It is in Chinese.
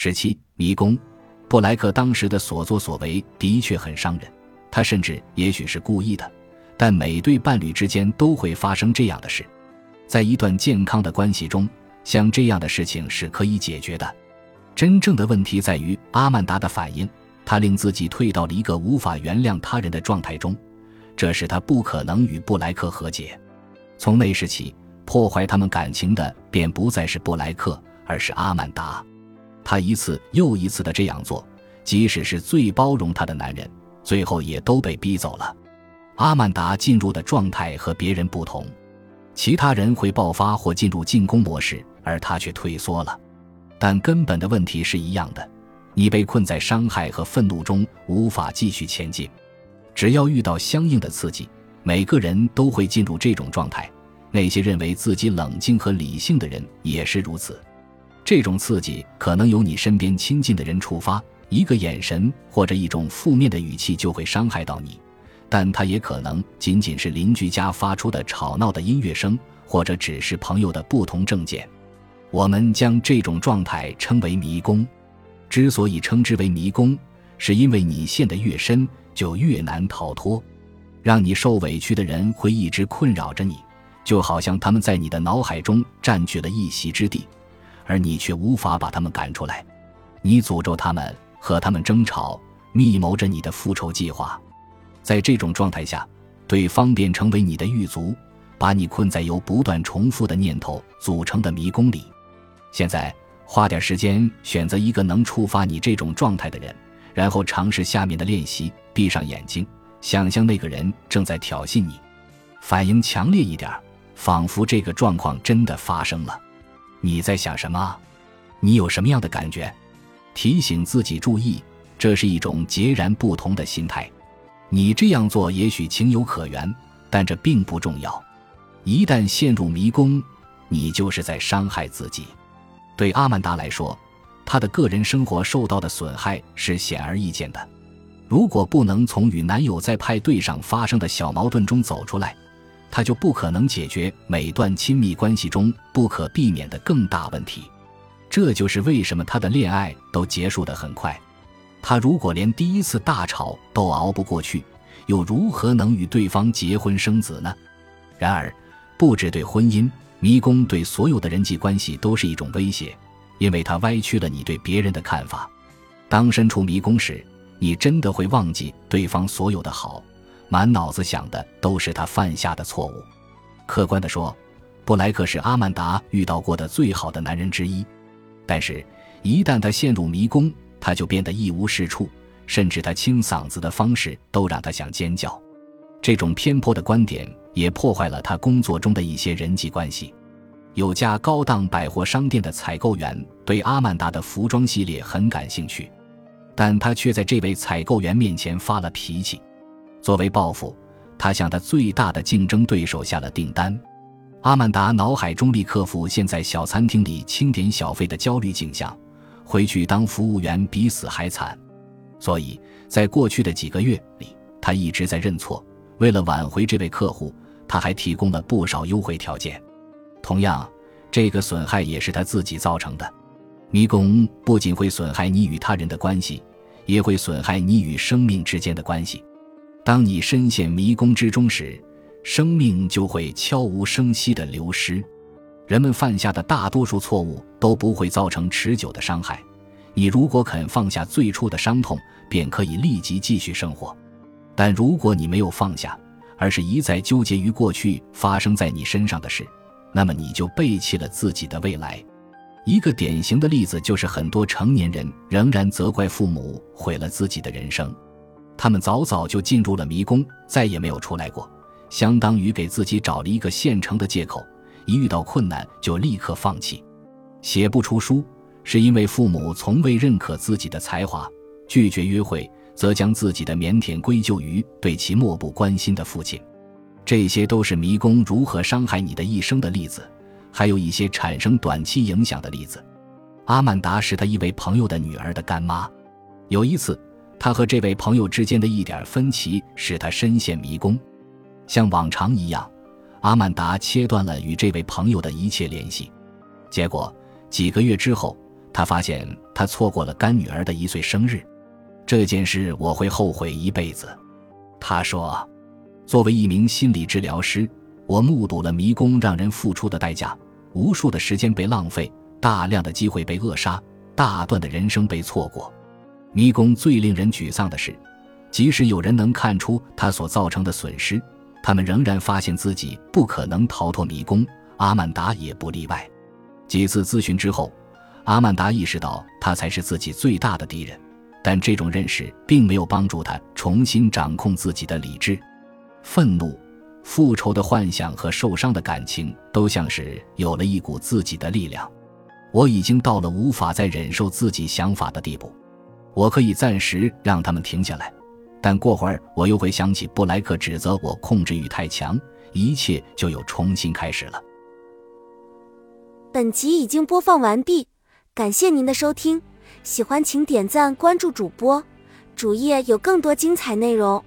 十七迷宫，布莱克当时的所作所为的确很伤人，他甚至也许是故意的。但每对伴侣之间都会发生这样的事，在一段健康的关系中，像这样的事情是可以解决的。真正的问题在于阿曼达的反应，他令自己退到了一个无法原谅他人的状态中，这使他不可能与布莱克和解。从那时起，破坏他们感情的便不再是布莱克，而是阿曼达。他一次又一次的这样做，即使是最包容他的男人，最后也都被逼走了。阿曼达进入的状态和别人不同，其他人会爆发或进入进攻模式，而他却退缩了。但根本的问题是一样的：你被困在伤害和愤怒中，无法继续前进。只要遇到相应的刺激，每个人都会进入这种状态。那些认为自己冷静和理性的人也是如此。这种刺激可能由你身边亲近的人触发，一个眼神或者一种负面的语气就会伤害到你。但它也可能仅仅是邻居家发出的吵闹的音乐声，或者只是朋友的不同证件。我们将这种状态称为迷宫。之所以称之为迷宫，是因为你陷得越深，就越难逃脱。让你受委屈的人会一直困扰着你，就好像他们在你的脑海中占据了一席之地，而你却无法把他们赶出来。你诅咒他们，和他们争吵，密谋着你的复仇计划。在这种状态下，对方便成为你的狱卒，把你困在由不断重复的念头组成的迷宫里。现在，花点时间选择一个能触发你这种状态的人，然后尝试下面的练习：闭上眼睛，想象那个人正在挑衅你，反应强烈一点，仿佛这个状况真的发生了。你在想什么？你有什么样的感觉？提醒自己注意，这是一种截然不同的心态。你这样做也许情有可原，但这并不重要。一旦陷入迷宫，你就是在伤害自己。对阿曼达来说，她的个人生活受到的损害是显而易见的。如果不能从与男友在派对上发生的小矛盾中走出来，他就不可能解决每段亲密关系中不可避免的更大问题。这就是为什么他的恋爱都结束得很快。他如果连第一次大吵都熬不过去，又如何能与对方结婚生子呢？然而，不止对婚姻，迷宫对所有的人际关系都是一种威胁，因为它歪曲了你对别人的看法。当身处迷宫时，你真的会忘记对方所有的好，满脑子想的都是他犯下的错误。客观地说，布莱克是阿曼达遇到过的最好的男人之一，但是，一旦他陷入迷宫，他就变得一无是处，甚至他清嗓子的方式都让他想尖叫。这种偏颇的观点也破坏了他工作中的一些人际关系。有家高档百货商店的采购员对阿曼达的服装系列很感兴趣，但他却在这位采购员面前发了脾气。作为报复，他向他最大的竞争对手下了订单。阿曼达脑海中立克服现在小餐厅里清点小费的焦虑景象。回去当服务员比死还惨，所以在过去的几个月里，他一直在认错。为了挽回这位客户，他还提供了不少优惠条件。同样，这个损害也是他自己造成的。迷宫不仅会损害你与他人的关系，也会损害你与生命之间的关系。当你深陷迷宫之中时，生命就会悄无声息地流失。人们犯下的大多数错误都不会造成持久的伤害。你如果肯放下最初的伤痛，便可以立即继续生活。但如果你没有放下，而是一再纠结于过去发生在你身上的事，那么你就背弃了自己的未来。一个典型的例子就是很多成年人仍然责怪父母毁了自己的人生。他们早早就进入了迷宫，再也没有出来过，相当于给自己找了一个现成的借口。一遇到困难就立刻放弃，写不出书是因为父母从未认可自己的才华；拒绝约会则将自己的腼腆归咎于对其漠不关心的父亲。这些都是迷宫如何伤害你的一生的例子，还有一些产生短期影响的例子。阿曼达是他一位朋友的女儿的干妈。有一次，他和这位朋友之间的一点分歧使他深陷迷宫，像往常一样。阿曼达切断了与这位朋友的一切联系，结果几个月之后，他发现他错过了干女儿的一岁生日，这件事我会后悔一辈子。他说：“作为一名心理治疗师，我目睹了迷宫让人付出的代价，无数的时间被浪费，大量的机会被扼杀，大段的人生被错过。迷宫最令人沮丧的是，即使有人能看出他所造成的损失，他们仍然发现自己不可能逃脱迷宫。阿曼达也不例外。几次咨询之后，阿曼达意识到他才是自己最大的敌人。”但这种认识并没有帮助他重新掌控自己的理智，愤怒、复仇的幻想和受伤的感情都像是有了一股自己的力量。我已经到了无法再忍受自己想法的地步。我可以暂时让他们停下来，但过会儿我又会想起布莱克指责我控制欲太强，一切就又重新开始了。本集已经播放完毕，感谢您的收听。喜欢请点赞关注主播，主页有更多精彩内容。